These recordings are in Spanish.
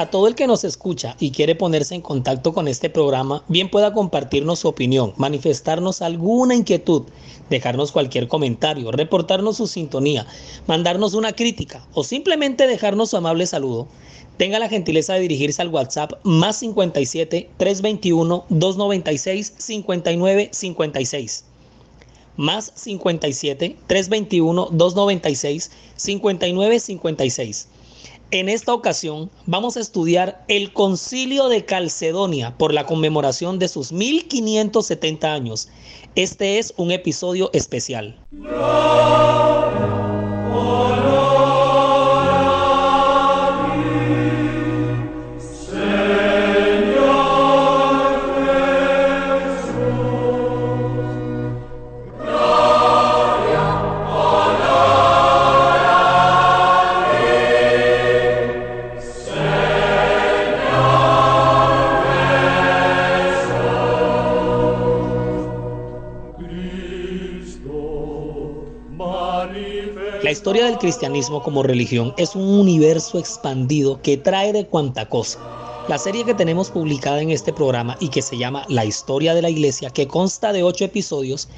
A todo el que nos escucha y quiere ponerse en contacto con este programa, bien pueda compartirnos su opinión, manifestarnos alguna inquietud, dejarnos cualquier comentario, reportarnos su sintonía, mandarnos una crítica o simplemente dejarnos su amable saludo. Tenga la gentileza de dirigirse al WhatsApp más 57 321 296 59 56 más 57 321 296 59 56 en esta ocasión vamos a estudiar el concilio de Calcedonia por la conmemoración de sus 1570 años. Este es un episodio especial. La cristianismo como religión es un universo expandido que trae de cuanta cosa. La serie que tenemos publicada en este programa y que se llama La historia de la iglesia, que consta de ocho episodios,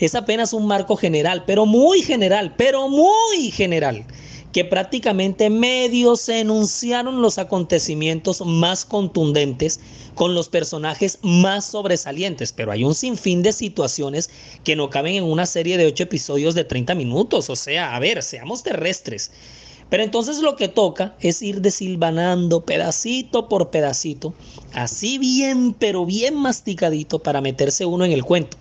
es apenas un marco general, pero muy general, pero muy general que prácticamente medio se enunciaron los acontecimientos más contundentes con los personajes más sobresalientes, pero hay un sinfín de situaciones que no caben en una serie de ocho episodios de 30 minutos, o sea, a ver, seamos terrestres. Pero entonces lo que toca es ir desilvanando pedacito por pedacito, así bien, pero bien masticadito para meterse uno en el cuento.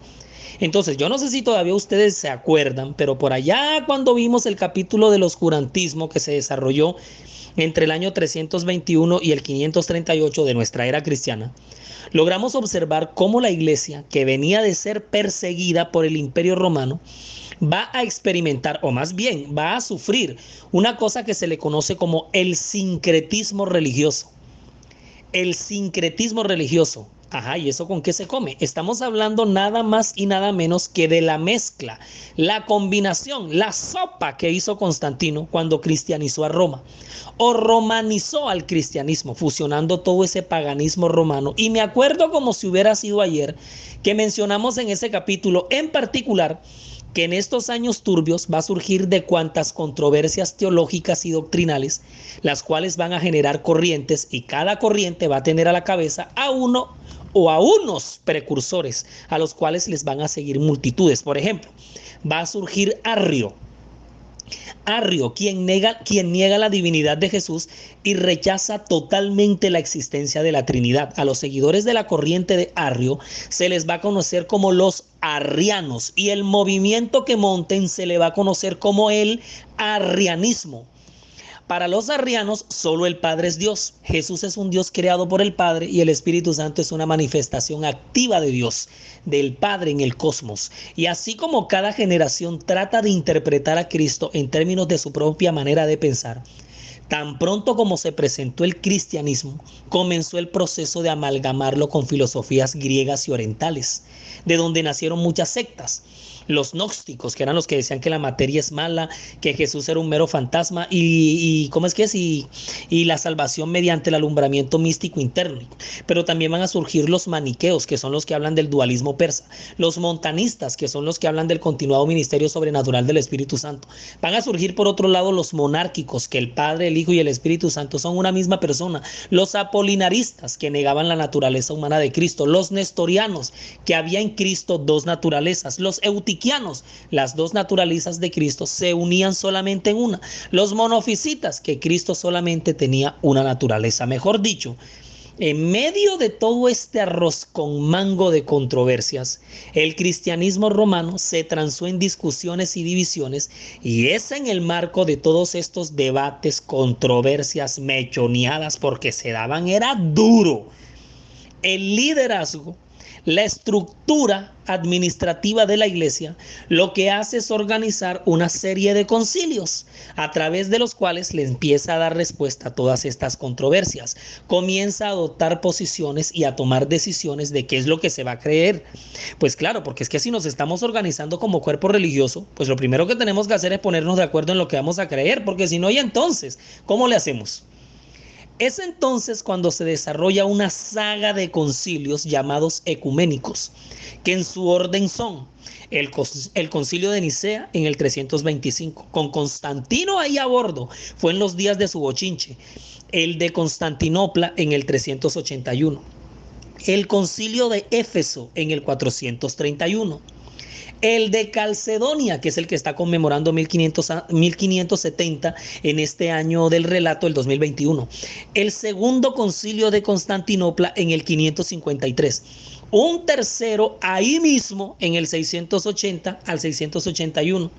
Entonces, yo no sé si todavía ustedes se acuerdan, pero por allá cuando vimos el capítulo del oscurantismo que se desarrolló entre el año 321 y el 538 de nuestra era cristiana, logramos observar cómo la iglesia, que venía de ser perseguida por el imperio romano, va a experimentar, o más bien va a sufrir, una cosa que se le conoce como el sincretismo religioso. El sincretismo religioso Ajá, ¿y eso con qué se come? Estamos hablando nada más y nada menos que de la mezcla, la combinación, la sopa que hizo Constantino cuando cristianizó a Roma o romanizó al cristianismo, fusionando todo ese paganismo romano. Y me acuerdo como si hubiera sido ayer que mencionamos en ese capítulo en particular que en estos años turbios va a surgir de cuantas controversias teológicas y doctrinales, las cuales van a generar corrientes y cada corriente va a tener a la cabeza a uno o a unos precursores a los cuales les van a seguir multitudes. Por ejemplo, va a surgir Arrio. Arrio, quien niega, quien niega la divinidad de Jesús y rechaza totalmente la existencia de la Trinidad. A los seguidores de la corriente de Arrio se les va a conocer como los arrianos y el movimiento que monten se le va a conocer como el arrianismo. Para los arrianos, solo el Padre es Dios. Jesús es un Dios creado por el Padre y el Espíritu Santo es una manifestación activa de Dios, del Padre en el cosmos. Y así como cada generación trata de interpretar a Cristo en términos de su propia manera de pensar, Tan pronto como se presentó el cristianismo, comenzó el proceso de amalgamarlo con filosofías griegas y orientales, de donde nacieron muchas sectas los gnósticos, que eran los que decían que la materia es mala, que Jesús era un mero fantasma y, ¿cómo es que es? Y, la salvación mediante el alumbramiento místico interno. Pero también van a surgir los maniqueos, que son los que hablan del dualismo persa, los montanistas, que son los que hablan del continuado ministerio sobrenatural del Espíritu Santo. Van a surgir por otro lado los monárquicos, que el Padre, el Hijo y el Espíritu Santo son una misma persona, los apolinaristas, que negaban la naturaleza humana de Cristo, los nestorianos, que había en Cristo dos naturalezas, los las dos naturalizas de Cristo se unían solamente en una. Los monofisitas, que Cristo solamente tenía una naturaleza. Mejor dicho, en medio de todo este arroz con mango de controversias, el cristianismo romano se transó en discusiones y divisiones y es en el marco de todos estos debates, controversias, mechoneadas, porque se daban, era duro. El liderazgo La estructura administrativa de la iglesia lo que hace es organizar una serie de concilios a través de los cuales le empieza a dar respuesta a todas estas controversias. Comienza a adoptar posiciones y a tomar decisiones de qué es lo que se va a creer. Pues claro, porque es que si nos estamos organizando como cuerpo religioso, pues lo primero que tenemos que hacer es ponernos de acuerdo en lo que vamos a creer, porque si no, y entonces, ¿cómo le hacemos? Es entonces cuando se desarrolla una saga de concilios llamados ecuménicos, que en su orden son el, el, concilio de Nicea en el 325, con Constantino ahí a bordo, fue en los días de su bochinche, el de Constantinopla en el 381, el concilio de Éfeso en el 431 el de Calcedonia, que es el que está conmemorando 1500 1570 en este año del relato, el 2021. El segundo concilio de Constantinopla en el 553 un tercero ahí mismo en el 680 al 681.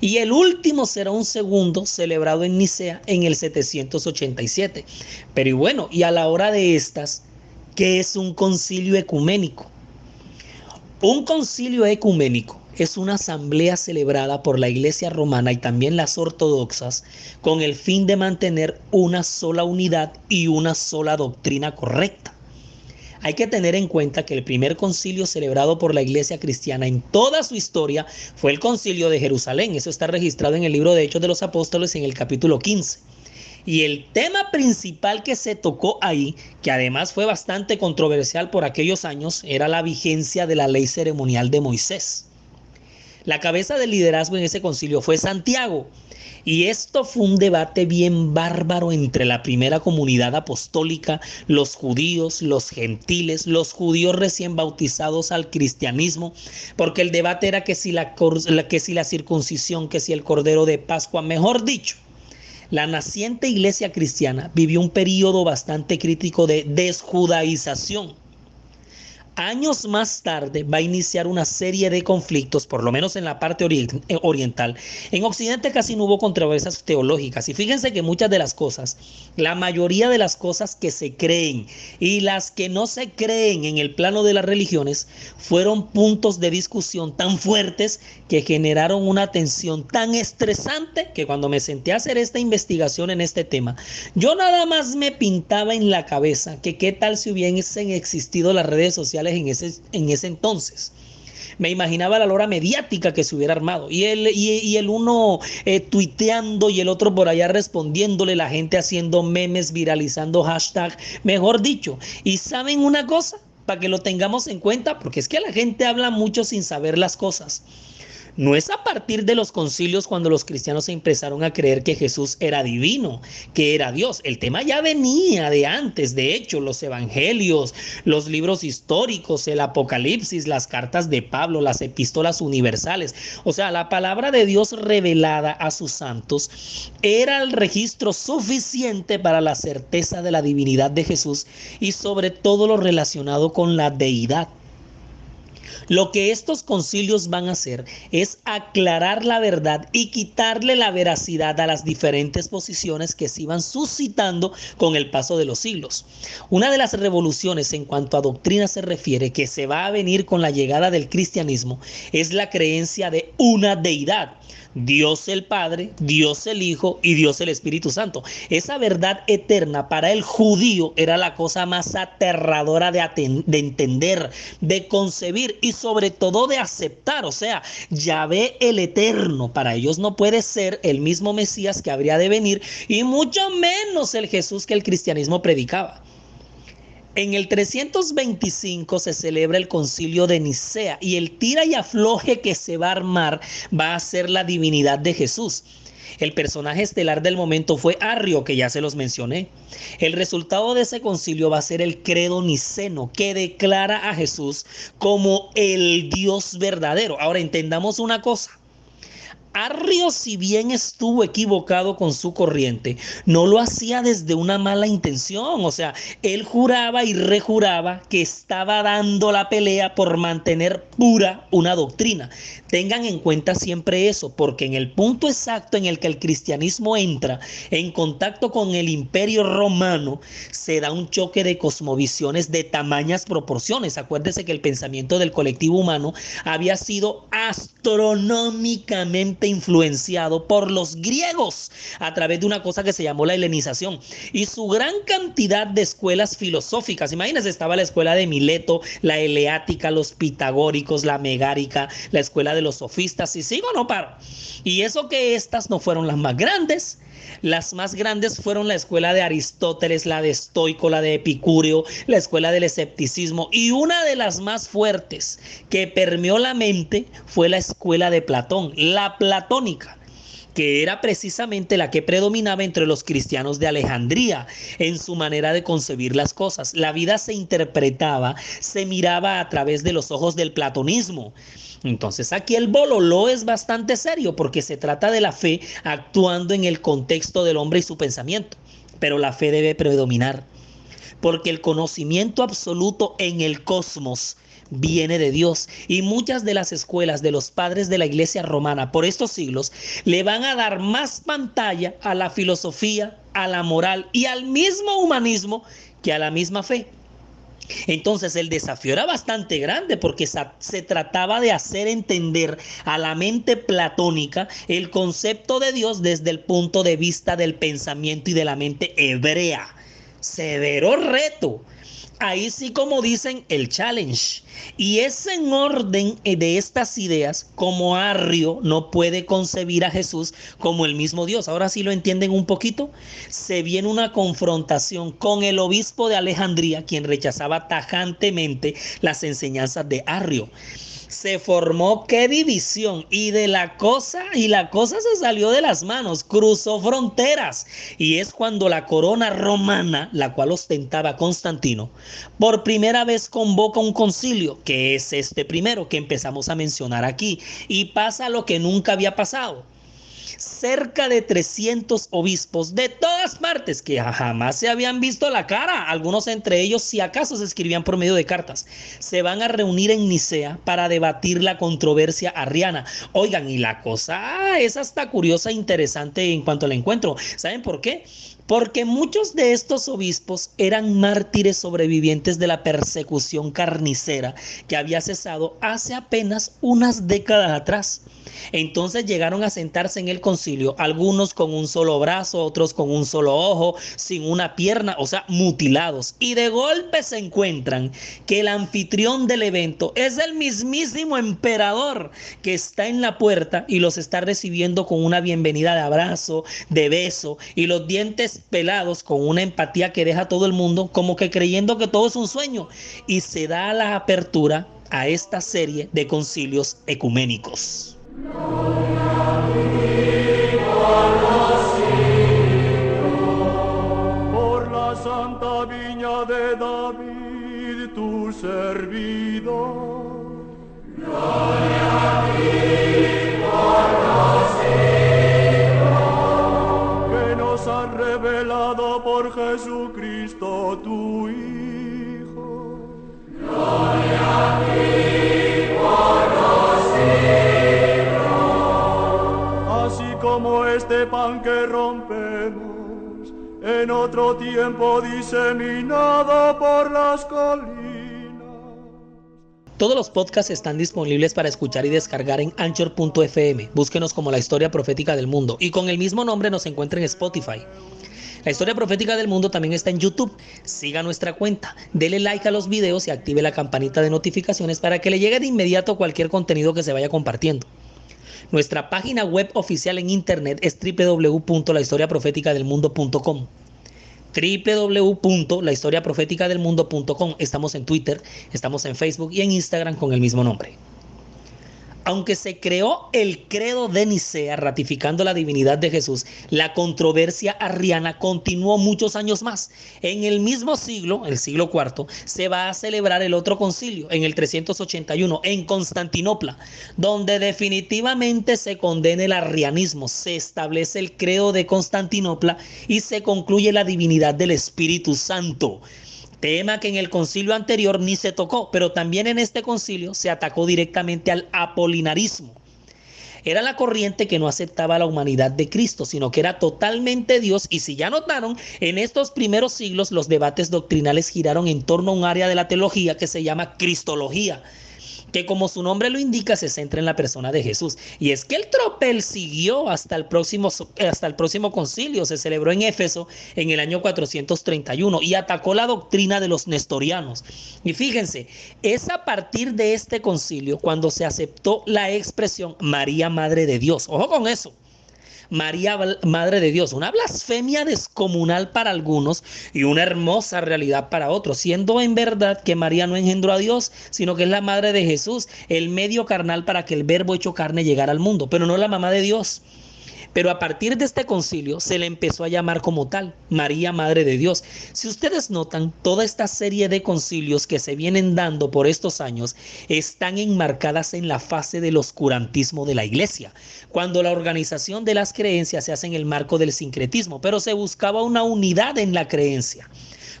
Y el último será un segundo celebrado en Nicea en el 787. Pero y bueno, y a la hora de estas, ¿qué es un concilio ecuménico? Un concilio ecuménico es una asamblea celebrada por la Iglesia romana y también las ortodoxas con el fin de mantener una sola unidad y una sola doctrina correcta. Hay que tener en cuenta que el primer concilio celebrado por la Iglesia cristiana en toda su historia fue el concilio de Jerusalén. Eso está registrado en el libro de Hechos de los Apóstoles en el capítulo 15. Y el tema principal que se tocó ahí, que además fue bastante controversial por aquellos años, era la vigencia de la ley ceremonial de Moisés. La cabeza del liderazgo en ese concilio fue Santiago. Y esto fue un debate bien bárbaro entre la primera comunidad apostólica, los judíos, los gentiles, los judíos recién bautizados al cristianismo, porque el debate era que si la, que si la circuncisión, que si el cordero de Pascua, mejor dicho, la naciente iglesia cristiana vivió un periodo bastante crítico de desjudaización años más tarde va a iniciar una serie de conflictos, por lo menos en la parte eh, oriental. En Occidente casi no hubo controversias teológicas y fíjense que muchas de las cosas, la mayoría de las cosas que se creen y las que no se creen en el plano de las religiones fueron puntos de discusión tan fuertes que generaron una tensión tan estresante que cuando me senté a hacer esta investigación en este tema, yo nada más me pintaba en la cabeza que qué tal si hubiesen existido las redes sociales en ese, en ese entonces. Me imaginaba la lora mediática que se hubiera armado. Y el, y, el uno eh, tuiteando y el otro por allá respondiéndole, la gente haciendo memes, viralizando hashtag, mejor dicho. ¿Y saben una cosa? Para que lo tengamos en cuenta, porque es que la gente habla mucho sin saber las cosas. No es a partir de los concilios cuando los cristianos se empezaron a creer que Jesús era divino, que era Dios. El tema ya venía de antes, de hecho, los evangelios, los libros históricos, el Apocalipsis, las cartas de Pablo, las epístolas universales. O sea, la palabra de Dios revelada a sus santos era el registro suficiente para la certeza de la divinidad de Jesús y sobre todo lo relacionado con la deidad. Lo que estos concilios van a hacer es aclarar la verdad y quitarle la veracidad a las diferentes posiciones que se iban suscitando con el paso de los siglos. Una de las revoluciones en cuanto a doctrina se refiere que se va a venir con la llegada del cristianismo es la creencia de una deidad. Dios el Padre, Dios el Hijo y Dios el Espíritu Santo. Esa verdad eterna para el judío era la cosa más aterradora de, de entender, de concebir y sobre todo de aceptar. O sea, Yahvé el Eterno para ellos no puede ser el mismo Mesías que habría de venir y mucho menos el Jesús que el cristianismo predicaba. En el 325 se celebra el concilio de Nicea y el tira y afloje que se va a armar va a ser la divinidad de Jesús. El personaje estelar del momento fue Arrio, que ya se los mencioné. El resultado de ese concilio va a ser el credo niceno, que declara a Jesús como el Dios verdadero. Ahora entendamos una cosa. Arrio, si bien estuvo equivocado con su corriente, no lo hacía desde una mala intención. O sea, él juraba y rejuraba que estaba dando la pelea por mantener pura una doctrina. Tengan en cuenta siempre eso, porque en el punto exacto en el que el cristianismo entra en contacto con el imperio romano, se da un choque de cosmovisiones de tamañas proporciones. Acuérdese que el pensamiento del colectivo humano había sido astronómicamente influenciado por los griegos a través de una cosa que se llamó la helenización y su gran cantidad de escuelas filosóficas. Imagínense, estaba la escuela de Mileto, la eleática, los pitagóricos, la megárica, la escuela de los sofistas y sigo no paro. Y eso que estas no fueron las más grandes, las más grandes fueron la escuela de Aristóteles, la de Estoico, la de Epicúreo, la escuela del escepticismo y una de las más fuertes que permeó la mente fue la escuela de Platón, la platónica que era precisamente la que predominaba entre los cristianos de Alejandría en su manera de concebir las cosas. La vida se interpretaba, se miraba a través de los ojos del platonismo. Entonces aquí el bololó es bastante serio porque se trata de la fe actuando en el contexto del hombre y su pensamiento. Pero la fe debe predominar porque el conocimiento absoluto en el cosmos viene de Dios. Y muchas de las escuelas de los padres de la iglesia romana por estos siglos le van a dar más pantalla a la filosofía, a la moral y al mismo humanismo que a la misma fe. Entonces el desafío era bastante grande porque se trataba de hacer entender a la mente platónica el concepto de Dios desde el punto de vista del pensamiento y de la mente hebrea. Severo reto. Ahí sí como dicen el challenge. Y es en orden de estas ideas como Arrio no puede concebir a Jesús como el mismo Dios. Ahora sí lo entienden un poquito. Se viene una confrontación con el obispo de Alejandría, quien rechazaba tajantemente las enseñanzas de Arrio se formó qué división. Y de la cosa y la cosa se salió de las manos, cruzó fronteras. Y es cuando la corona romana, la cual ostentaba Constantino, por primera vez convoca un concilio, que es este primero que empezamos a mencionar aquí. Y pasa lo que nunca había pasado cerca de 300 obispos de todas partes que jamás se habían visto la cara. Algunos entre ellos, si acaso, se escribían por medio de cartas. Se van a reunir en Nicea para debatir la controversia arriana. Oigan, y la cosa es hasta curiosa e interesante en cuanto al encuentro. ¿Saben por qué? Porque muchos de estos obispos eran mártires sobrevivientes de la persecución carnicera que había cesado hace apenas unas décadas atrás. Entonces llegaron a sentarse en el concilio, algunos con un solo brazo, otros con un solo ojo, sin una pierna, o sea, mutilados. Y de golpe se encuentran que el anfitrión del evento es el mismísimo emperador que está en la puerta y los está recibiendo con una bienvenida de abrazo, de beso y los dientes pelados con una empatía que deja a todo el mundo como que creyendo que todo es un sueño. Y se da la apertura a esta serie de concilios ecuménicos. Por la santa viña de David, tu servidor. Por Jesucristo tu Hijo. Gloria a ti por los siglos como este pan que rompemos, en otro tiempo diseminado por las colinas. Todos los podcasts están disponibles para escuchar y descargar en anchor.fm. Búsquenos como la historia profética del mundo y con el mismo nombre nos encuentra en Spotify. La historia profética del mundo también está en YouTube. Siga nuestra cuenta, dele like a los videos y active la campanita de notificaciones para que le llegue de inmediato cualquier contenido que se vaya compartiendo. Nuestra página web oficial en internet es www.lahistoriaprofeticadelmundo.com www.lahistoriaprofeticadelmundo.com Estamos en Twitter, estamos en Facebook y en Instagram con el mismo nombre. Aunque se creó el credo de Nicea ratificando la divinidad de Jesús, la controversia arriana continuó muchos años más. En el mismo siglo, el siglo IV, se va a celebrar el otro concilio, en el 381, en Constantinopla, donde definitivamente se condena el arrianismo, se establece el credo de Constantinopla y se concluye la divinidad del Espíritu Santo tema que en el concilio anterior ni se tocó, pero también en este concilio se atacó directamente al apolinarismo. Era la corriente que no aceptaba la humanidad de Cristo, sino que era totalmente Dios. Y si ya notaron, en estos primeros siglos los debates doctrinales giraron en torno a un área de la teología que se llama Cristología que como su nombre lo indica se centra en la persona de Jesús. Y es que el tropel siguió hasta el próximo, hasta el próximo concilio, se celebró en Éfeso en el año 431 y atacó la doctrina de los nestorianos. Y fíjense, es a partir de este concilio cuando se aceptó la expresión María Madre de Dios. Ojo con eso. María, Madre de Dios, una blasfemia descomunal para algunos y una hermosa realidad para otros, siendo en verdad que María no engendró a Dios, sino que es la Madre de Jesús, el medio carnal para que el verbo hecho carne llegara al mundo, pero no la mamá de Dios. Pero a partir de este concilio se le empezó a llamar como tal, María Madre de Dios. Si ustedes notan, toda esta serie de concilios que se vienen dando por estos años están enmarcadas en la fase del oscurantismo de la iglesia, cuando la organización de las creencias se hace en el marco del sincretismo, pero se buscaba una unidad en la creencia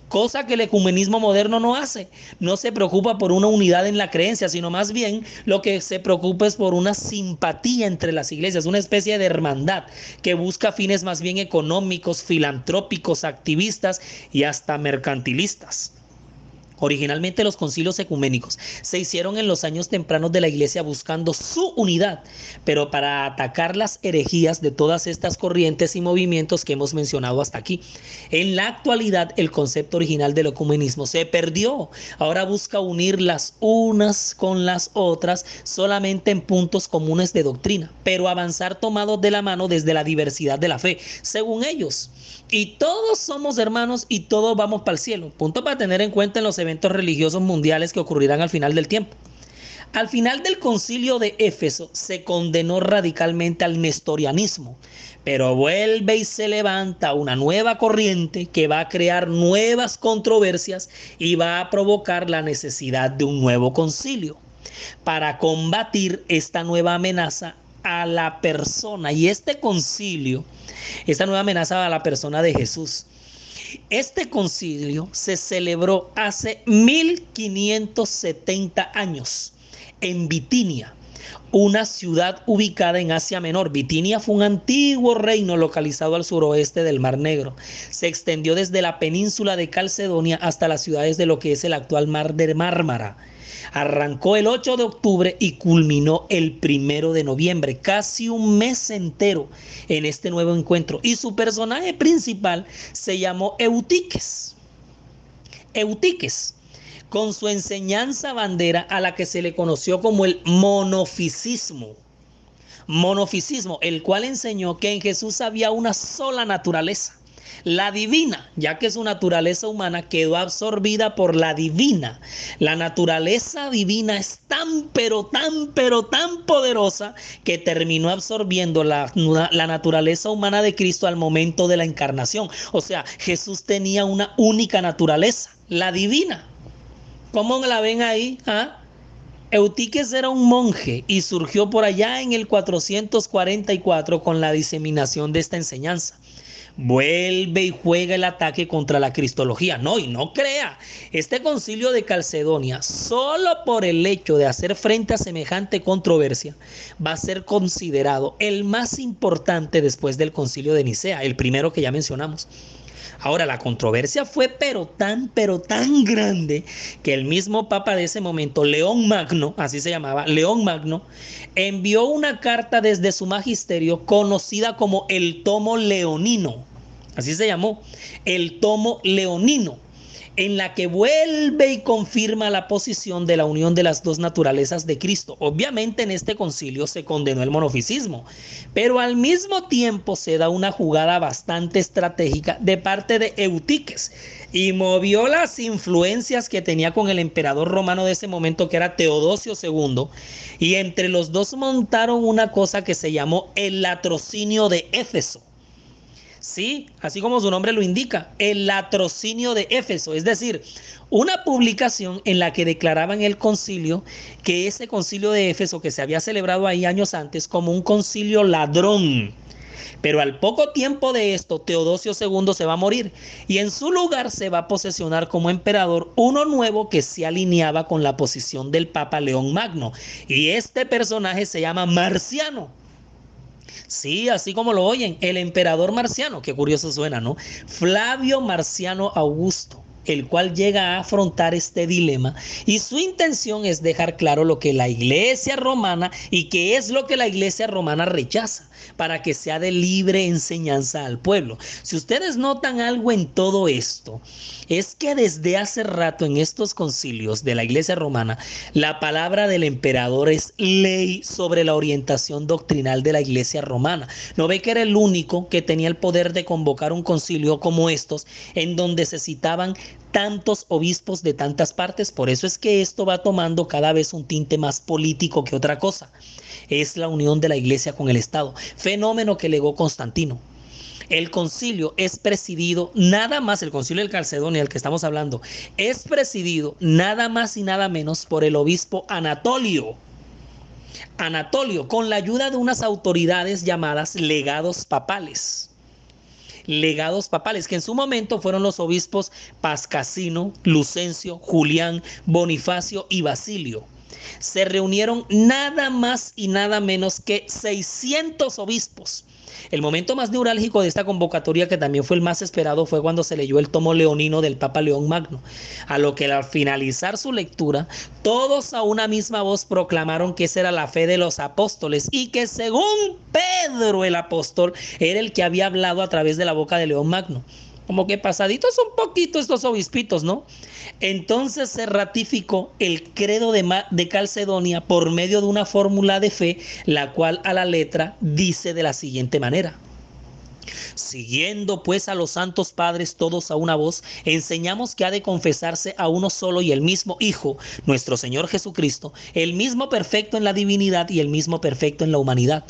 cosa que el ecumenismo moderno no hace. No se preocupa por una unidad en la creencia, sino más bien lo que se preocupa es por una simpatía entre las iglesias, una especie de hermandad que busca fines más bien económicos, filantrópicos, activistas y hasta mercantilistas. Originalmente los concilios ecuménicos se hicieron en los años tempranos de la iglesia buscando su unidad, pero para atacar las herejías de todas estas corrientes y movimientos que hemos mencionado hasta aquí. En la actualidad el concepto original del ecumenismo se perdió. Ahora busca unir las unas con las otras solamente en puntos comunes de doctrina, pero avanzar tomados de la mano desde la diversidad de la fe, según ellos. Y todos somos hermanos y todos vamos para el cielo. Punto para tener en cuenta en los eventos religiosos mundiales que ocurrirán al final del tiempo. Al final del concilio de Éfeso se condenó radicalmente al nestorianismo, pero vuelve y se levanta una nueva corriente que va a crear nuevas controversias y va a provocar la necesidad de un nuevo concilio para combatir esta nueva amenaza a la persona. Y este concilio, esta nueva amenaza a la persona de Jesús, este concilio se celebró hace 1570 años en Bitinia, una ciudad ubicada en Asia Menor. Bitinia fue un antiguo reino localizado al suroeste del Mar Negro. Se extendió desde la península de Calcedonia hasta las ciudades de lo que es el actual Mar de Mármara. Arrancó el 8 de octubre y culminó el 1 de noviembre, casi un mes entero en este nuevo encuentro. Y su personaje principal se llamó Eutiques. Eutiques, con su enseñanza bandera a la que se le conoció como el monofisismo. Monofisismo, el cual enseñó que en Jesús había una sola naturaleza la divina, ya que su naturaleza humana quedó absorbida por la divina. La naturaleza divina es tan, pero tan, pero tan poderosa que terminó absorbiendo la, la naturaleza humana de Cristo al momento de la encarnación. O sea, Jesús tenía una única naturaleza, la divina. ¿Cómo la ven ahí? ¿Ah? Eutiques era un monje y surgió por allá en el 444 con la diseminación de esta enseñanza vuelve y juega el ataque contra la cristología. No, y no crea, este concilio de Calcedonia, solo por el hecho de hacer frente a semejante controversia, va a ser considerado el más importante después del concilio de Nicea, el primero que ya mencionamos. Ahora, la controversia fue pero tan, pero tan grande que el mismo papa de ese momento, León Magno, así se llamaba, León Magno, envió una carta desde su magisterio conocida como el tomo leonino, así se llamó, el tomo leonino, en la que vuelve y confirma la posición de la unión de las dos naturalezas de Cristo. Obviamente en este concilio se condenó el monofisismo, pero al mismo tiempo se da una jugada bastante estratégica de parte de Eutiques y movió las influencias que tenía con el emperador romano de ese momento que era Teodosio II y entre los dos montaron una cosa que se llamó el latrocinio de Éfeso Sí, así como su nombre lo indica, el latrocinio de Éfeso, es decir, una publicación en la que declaraban el concilio que ese concilio de Éfeso que se había celebrado ahí años antes como un concilio ladrón. Pero al poco tiempo de esto, Teodosio II se va a morir y en su lugar se va a posesionar como emperador uno nuevo que se alineaba con la posición del Papa León Magno. Y este personaje se llama Marciano. Sí, así como lo oyen, el emperador marciano, qué curioso suena, ¿no? Flavio Marciano Augusto el cual llega a afrontar este dilema y su intención es dejar claro lo que la iglesia romana y qué es lo que la iglesia romana rechaza para que sea de libre enseñanza al pueblo. Si ustedes notan algo en todo esto, es que desde hace rato en estos concilios de la Iglesia romana, la palabra del emperador es ley sobre la orientación doctrinal de la Iglesia romana. ¿No ve que era el único que tenía el poder de convocar un concilio como estos, en donde se citaban tantos obispos de tantas partes? Por eso es que esto va tomando cada vez un tinte más político que otra cosa. Es la unión de la Iglesia con el Estado, fenómeno que legó Constantino. El concilio es presidido, nada más, el concilio del Calcedonia, del que estamos hablando, es presidido nada más y nada menos por el obispo Anatolio. Anatolio, con la ayuda de unas autoridades llamadas legados papales. Legados papales, que en su momento fueron los obispos Pascasino, Lucencio, Julián, Bonifacio y Basilio. Se reunieron nada más y nada menos que 600 obispos el momento más neurálgico de esta convocatoria, que también fue el más esperado, fue cuando se leyó el tomo leonino del Papa León Magno, a lo que al finalizar su lectura, todos a una misma voz proclamaron que esa era la fe de los apóstoles y que según Pedro el apóstol era el que había hablado a través de la boca de León Magno como que pasaditos un poquito estos obispitos, ¿no? Entonces se ratificó el credo de, de, Calcedonia por medio de una fórmula de fe, la cual a la letra dice de la siguiente manera. Siguiendo pues a los santos padres todos a una voz, enseñamos que ha de confesarse a uno solo y el mismo Hijo, nuestro Señor Jesucristo, el mismo perfecto en la divinidad y el mismo perfecto en la humanidad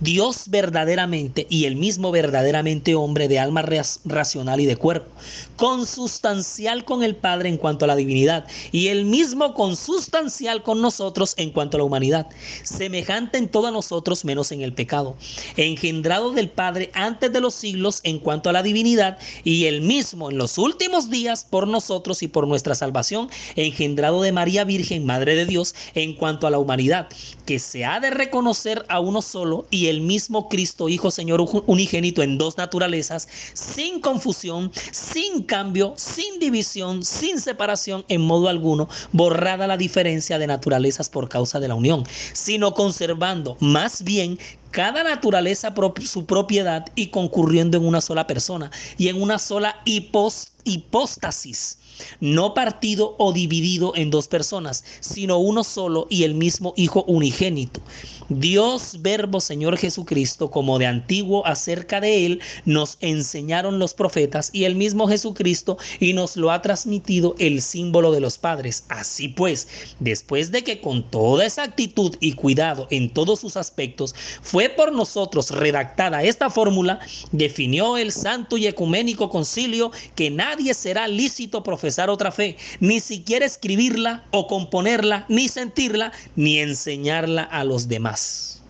Dios verdaderamente y el mismo verdaderamente hombre de alma racional y de cuerpo, consustancial con el Padre en cuanto a la divinidad y el mismo consustancial con nosotros en cuanto a la humanidad, semejante en todos nosotros menos en el pecado, engendrado del Padre antes de los siglos en cuanto a la divinidad y el mismo en los últimos días por nosotros y por nuestra salvación, engendrado de María Virgen, Madre de Dios, en cuanto a la humanidad, que se ha de reconocer a uno solo y el mismo Cristo, Hijo Señor unigénito en dos naturalezas, sin confusión, sin cambio, sin división, sin separación en modo alguno, borrada la diferencia de naturalezas por causa de la unión, sino conservando más bien cada naturaleza su propiedad y concurriendo en una sola persona y en una sola hipóstasis no partido o dividido en dos personas, sino uno solo y el mismo Hijo unigénito. Dios Verbo Señor Jesucristo, como de antiguo acerca de Él, nos enseñaron los profetas y el mismo Jesucristo y nos lo ha transmitido el símbolo de los padres. Así pues, después de que con toda esa actitud y cuidado en todos sus aspectos fue por nosotros redactada esta fórmula, definió el Santo y Ecuménico Concilio que nadie será lícito profeta otra fe, ni siquiera escribirla o componerla, ni sentirla, ni enseñarla a los demás.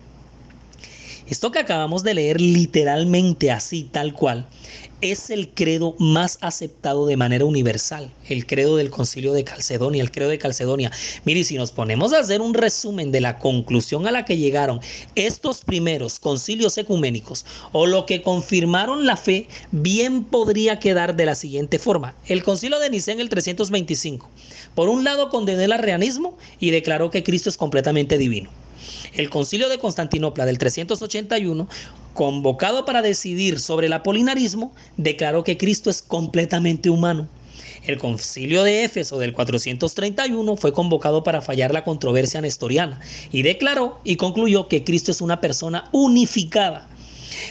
Esto que acabamos de leer literalmente así, tal cual, es el credo más aceptado de manera universal, el credo del concilio de Calcedonia, el credo de Calcedonia. Mire, si nos ponemos a hacer un resumen de la conclusión a la que llegaron estos primeros concilios ecuménicos o lo que confirmaron la fe, bien podría quedar de la siguiente forma. El concilio de Nicea en el 325, por un lado condenó el arrianismo y declaró que Cristo es completamente divino. El concilio de Constantinopla del 381, convocado para decidir sobre el apolinarismo, declaró que Cristo es completamente humano. El concilio de Éfeso del 431 fue convocado para fallar la controversia nestoriana y declaró y concluyó que Cristo es una persona unificada.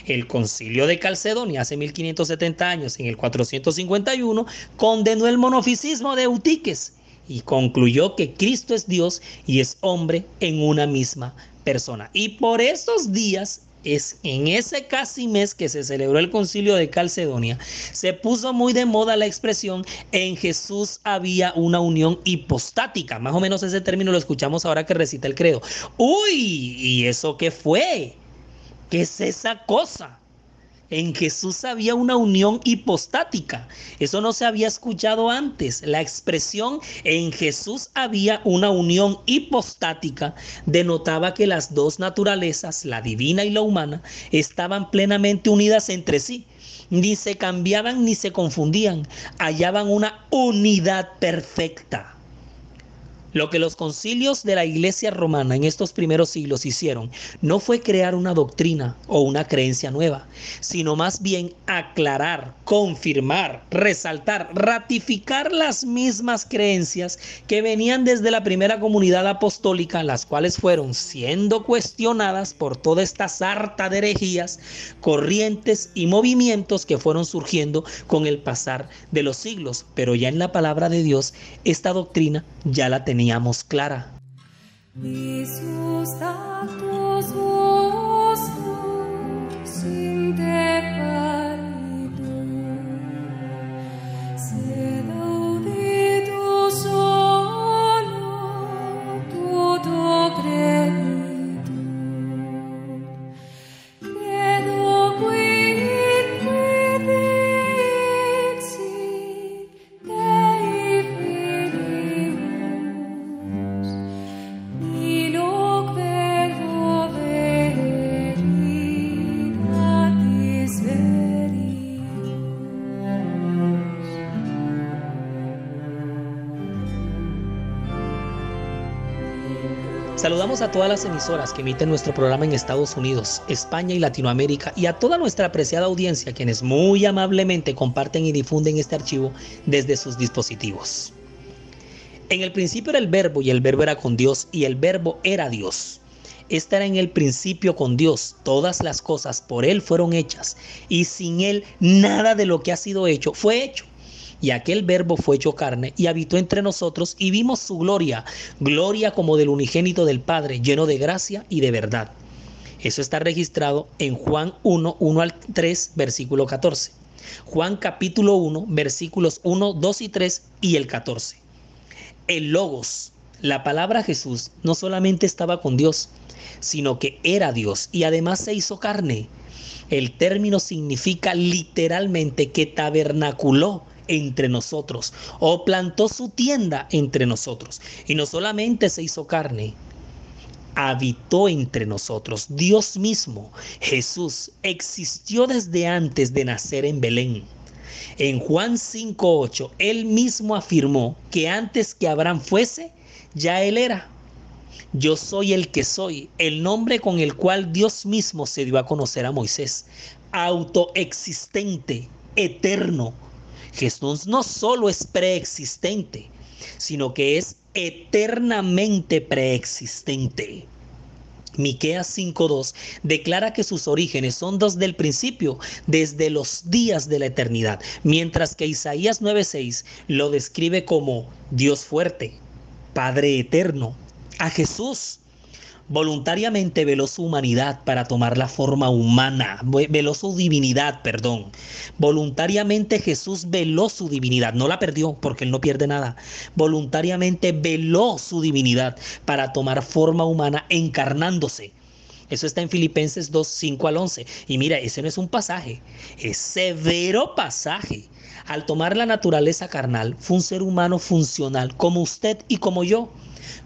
El concilio de Calcedonia hace 1570 años, en el 451, condenó el monofisismo de Eutiques y concluyó que Cristo es Dios y es hombre en una misma persona. Y por estos días es en ese casi mes que se celebró el concilio de Calcedonia, se puso muy de moda la expresión en Jesús había una unión hipostática. Más o menos ese término lo escuchamos ahora que recita el credo. Uy, ¿y eso qué fue? ¿Qué es esa cosa? En Jesús había una unión hipostática. Eso no se había escuchado antes. La expresión en Jesús había una unión hipostática denotaba que las dos naturalezas, la divina y la humana, estaban plenamente unidas entre sí. Ni se cambiaban ni se confundían. Hallaban una unidad perfecta. Lo que los concilios de la Iglesia romana en estos primeros siglos hicieron no fue crear una doctrina o una creencia nueva, sino más bien aclarar, confirmar, resaltar, ratificar las mismas creencias que venían desde la primera comunidad apostólica, las cuales fueron siendo cuestionadas por toda esta sarta de herejías, corrientes y movimientos que fueron surgiendo con el pasar de los siglos. Pero ya en la palabra de Dios, esta doctrina ya la tenía teníamos clara. Saludamos a todas las emisoras que emiten nuestro programa en Estados Unidos, España y Latinoamérica y a toda nuestra apreciada audiencia quienes muy amablemente comparten y difunden este archivo desde sus dispositivos. En el principio era el verbo y el verbo era con Dios y el verbo era Dios. Esta era en el principio con Dios. Todas las cosas por Él fueron hechas y sin Él nada de lo que ha sido hecho fue hecho. Y aquel verbo fue hecho carne y habitó entre nosotros y vimos su gloria, gloria como del unigénito del Padre, lleno de gracia y de verdad. Eso está registrado en Juan 1, 1 al 3, versículo 14. Juan capítulo 1, versículos 1, 2 y 3 y el 14. El logos, la palabra Jesús, no solamente estaba con Dios, sino que era Dios y además se hizo carne. El término significa literalmente que tabernaculó, entre nosotros o plantó su tienda entre nosotros. Y no solamente se hizo carne, habitó entre nosotros. Dios mismo, Jesús, existió desde antes de nacer en Belén. En Juan 5.8, él mismo afirmó que antes que Abraham fuese, ya él era. Yo soy el que soy, el nombre con el cual Dios mismo se dio a conocer a Moisés. Autoexistente, eterno, Jesús no solo es preexistente, sino que es eternamente preexistente. Miqueas 5:2 declara que sus orígenes son dos del principio, desde los días de la eternidad, mientras que Isaías 9:6 lo describe como Dios fuerte, Padre eterno, a Jesús voluntariamente veló su humanidad para tomar la forma humana, veló su divinidad, perdón. Voluntariamente Jesús veló su divinidad, no la perdió porque él no pierde nada. Voluntariamente veló su divinidad para tomar forma humana encarnándose. Eso está en Filipenses 2, 5 al 11. Y mira, ese no es un pasaje, es severo pasaje. Al tomar la naturaleza carnal, fue un ser humano funcional, como usted y como yo.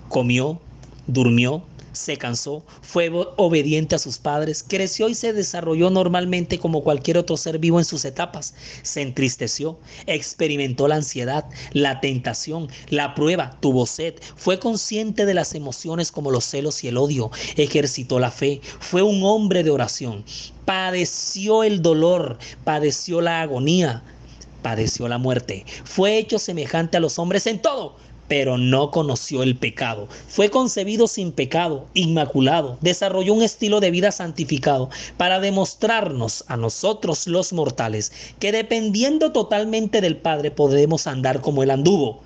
Comió, durmió, se cansó, fue obediente a sus padres, creció y se desarrolló normalmente como cualquier otro ser vivo en sus etapas. Se entristeció, experimentó la ansiedad, la tentación, la prueba, tuvo sed, fue consciente de las emociones como los celos y el odio, ejercitó la fe, fue un hombre de oración, padeció el dolor, padeció la agonía, padeció la muerte, fue hecho semejante a los hombres en todo, pero no conoció el pecado. Fue concebido sin pecado, inmaculado, desarrolló un estilo de vida santificado para demostrarnos a nosotros los mortales que dependiendo totalmente del Padre podemos andar como él anduvo.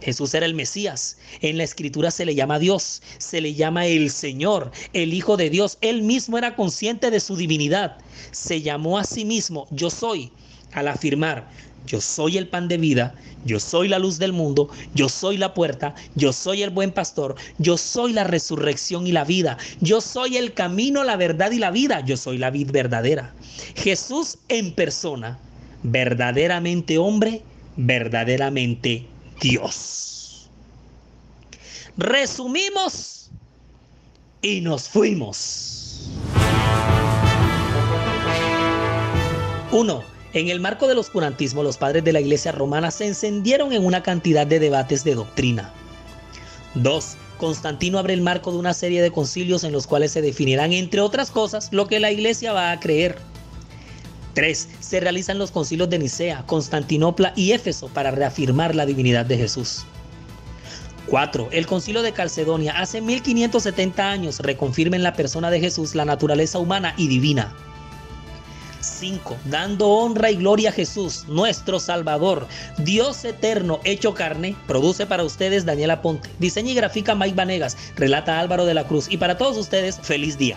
Jesús era el Mesías. En la escritura se le llama Dios, se le llama el Señor, el Hijo de Dios. Él mismo era consciente de su divinidad. Se llamó a sí mismo, yo soy, al afirmar, yo soy el pan de vida, yo soy la luz del mundo, yo soy la puerta, yo soy el buen pastor, yo soy la resurrección y la vida, yo soy el camino, la verdad y la vida, yo soy la vid verdadera. Jesús en persona, verdaderamente hombre, verdaderamente Dios. Resumimos y nos fuimos. Uno en el marco del oscurantismo, los padres de la Iglesia romana se encendieron en una cantidad de debates de doctrina. 2. Constantino abre el marco de una serie de concilios en los cuales se definirán, entre otras cosas, lo que la Iglesia va a creer. 3. Se realizan los concilios de Nicea, Constantinopla y Éfeso para reafirmar la divinidad de Jesús. 4. El concilio de Calcedonia hace 1570 años reconfirma en la persona de Jesús la naturaleza humana y divina. 5. Dando honra y gloria a Jesús, nuestro Salvador, Dios eterno hecho carne, produce para ustedes Daniela Ponte. Diseña y grafica Mike Vanegas, relata Álvaro de la Cruz y para todos ustedes, feliz día.